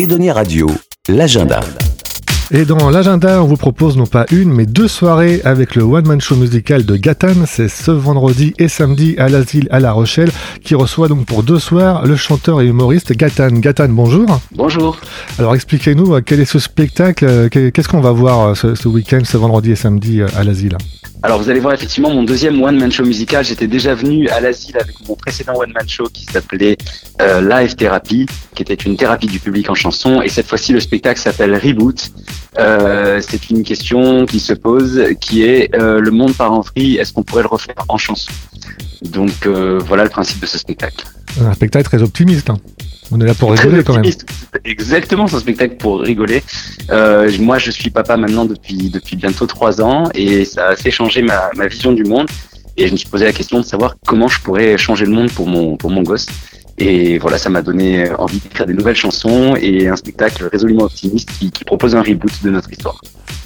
Edonia Radio, l'agenda. Et dans l'agenda, on vous propose non pas une, mais deux soirées avec le One Man Show musical de Gatan. C'est ce vendredi et samedi à l'Asile à La Rochelle, qui reçoit donc pour deux soirs le chanteur et humoriste Gatan. Gatan, bonjour. Bonjour. Alors expliquez-nous euh, quel est ce spectacle, euh, qu'est-ce qu'on va voir euh, ce, ce week-end, ce vendredi et samedi à l'Asile? Alors vous allez voir effectivement mon deuxième one man show musical. J'étais déjà venu à l'asile avec mon précédent one man show qui s'appelait euh, Live Therapy, qui était une thérapie du public en chanson. Et cette fois-ci le spectacle s'appelle Reboot. Euh, c'est une question qui se pose, qui est euh, le monde par en. Est-ce qu'on pourrait le refaire en chanson? Donc voilà le principe de ce spectacle. Un spectacle très optimiste. Hein. On est là pour rigoler quand même. Exactement, c'est un spectacle pour rigoler. Euh, moi, je suis papa maintenant depuis depuis bientôt trois ans et ça a assez changé ma, ma vision du monde. Et je me suis posé la question de savoir comment je pourrais changer le monde pour mon pour mon gosse. Et voilà, ça m'a donné envie d'écrire des nouvelles chansons et un spectacle résolument optimiste qui, qui propose un reboot de notre histoire.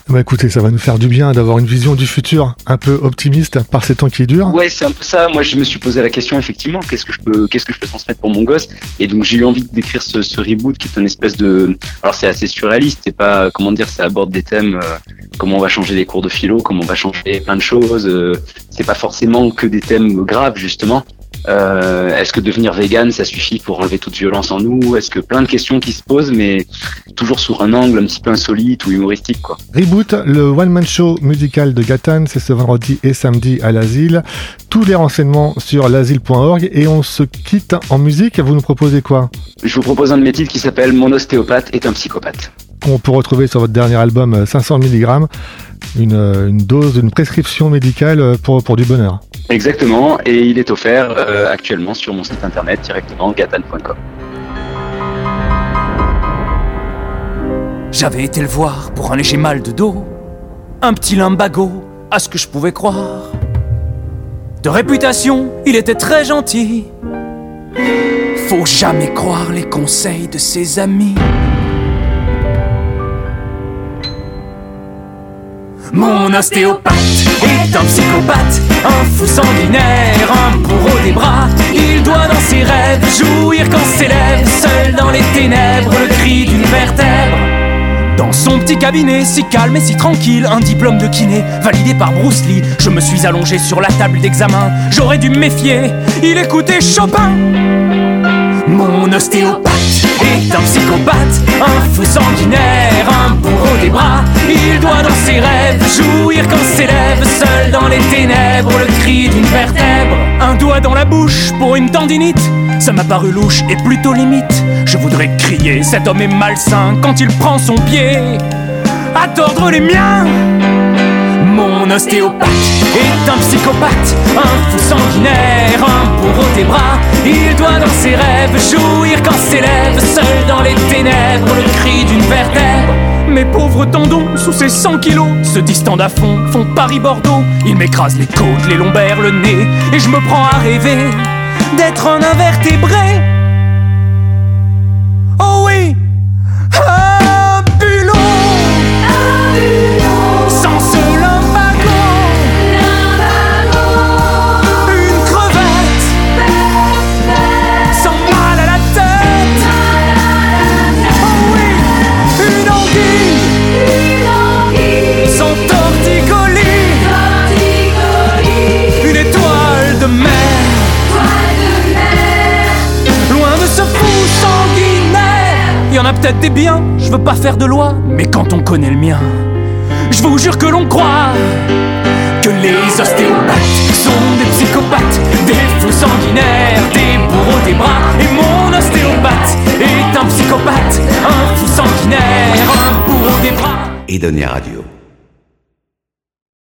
Bah écoutez, ça va nous faire du bien d'avoir une vision du futur un peu optimiste par ces temps qui durent. Ouais, c'est un peu ça. Moi, je me suis posé la question effectivement, qu'est-ce que je peux, qu'est-ce que je peux transmettre pour mon gosse? Et donc j'ai eu envie d'écrire ce, ce, reboot qui est une espèce de, alors c'est assez surréaliste. C'est pas, comment dire, ça aborde des thèmes, euh, comment on va changer les cours de philo, comment on va changer plein de choses. Euh, c'est pas forcément que des thèmes graves justement. Euh, Est-ce que devenir vegan, ça suffit pour enlever toute violence en nous? Est-ce que plein de questions qui se posent, mais toujours sous un angle un petit peu insolite ou humoristique, quoi. Reboot, le one-man show musical de Gatan, c'est ce vendredi et samedi à l'asile. Tous les renseignements sur l'asile.org et on se quitte en musique. Vous nous proposez quoi? Je vous propose un de mes titres qui s'appelle Mon ostéopathe est un psychopathe. On peut retrouver sur votre dernier album 500 mg une, une dose, une prescription médicale pour, pour du bonheur. Exactement, et il est offert euh, actuellement sur mon site internet directement gatan.com. J'avais été le voir pour un léger mal de dos, un petit lumbago, à ce que je pouvais croire. De réputation, il était très gentil. Faut jamais croire les conseils de ses amis. Mon ostéopathe est un psychopathe, un fou sanguinaire, un bourreau des bras. Il doit dans ses rêves jouir quand s'élève, seul dans les ténèbres, le cri d'une vertèbre. Dans son petit cabinet, si calme et si tranquille, un diplôme de kiné validé par Bruce Lee. Je me suis allongé sur la table d'examen, j'aurais dû me méfier. Il écoutait Chopin. Mon ostéopathe un psychopathe, un fou sanguinaire, un bourreau des bras. Il doit dans ses rêves jouir quand s'élève seul dans les ténèbres le cri d'une vertèbre. Un doigt dans la bouche pour une tendinite, ça m'a paru louche et plutôt limite. Je voudrais crier, cet homme est malsain quand il prend son pied à tordre les miens. Mon ostéopathe est un psychopathe, un fou sanguinaire, des bras. Il doit dans ses rêves jouir quand s'élève seul dans les ténèbres le cri d'une vertèbre. Mes pauvres tendons, sous ces 100 kilos, se distendent à fond, font Paris-Bordeaux. Ils m'écrasent les côtes, les lombaires, le nez, et je me prends à rêver d'être un invertébré. Oh oui, un peut-être des biens, je veux pas faire de loi Mais quand on connaît le mien Je vous jure que l'on croit Que les ostéopathes sont des psychopathes Des fous sanguinaires, des bourreaux des bras Et mon ostéopathe est un psychopathe Un fou sanguinaire, un bourreau des bras Edonia Radio.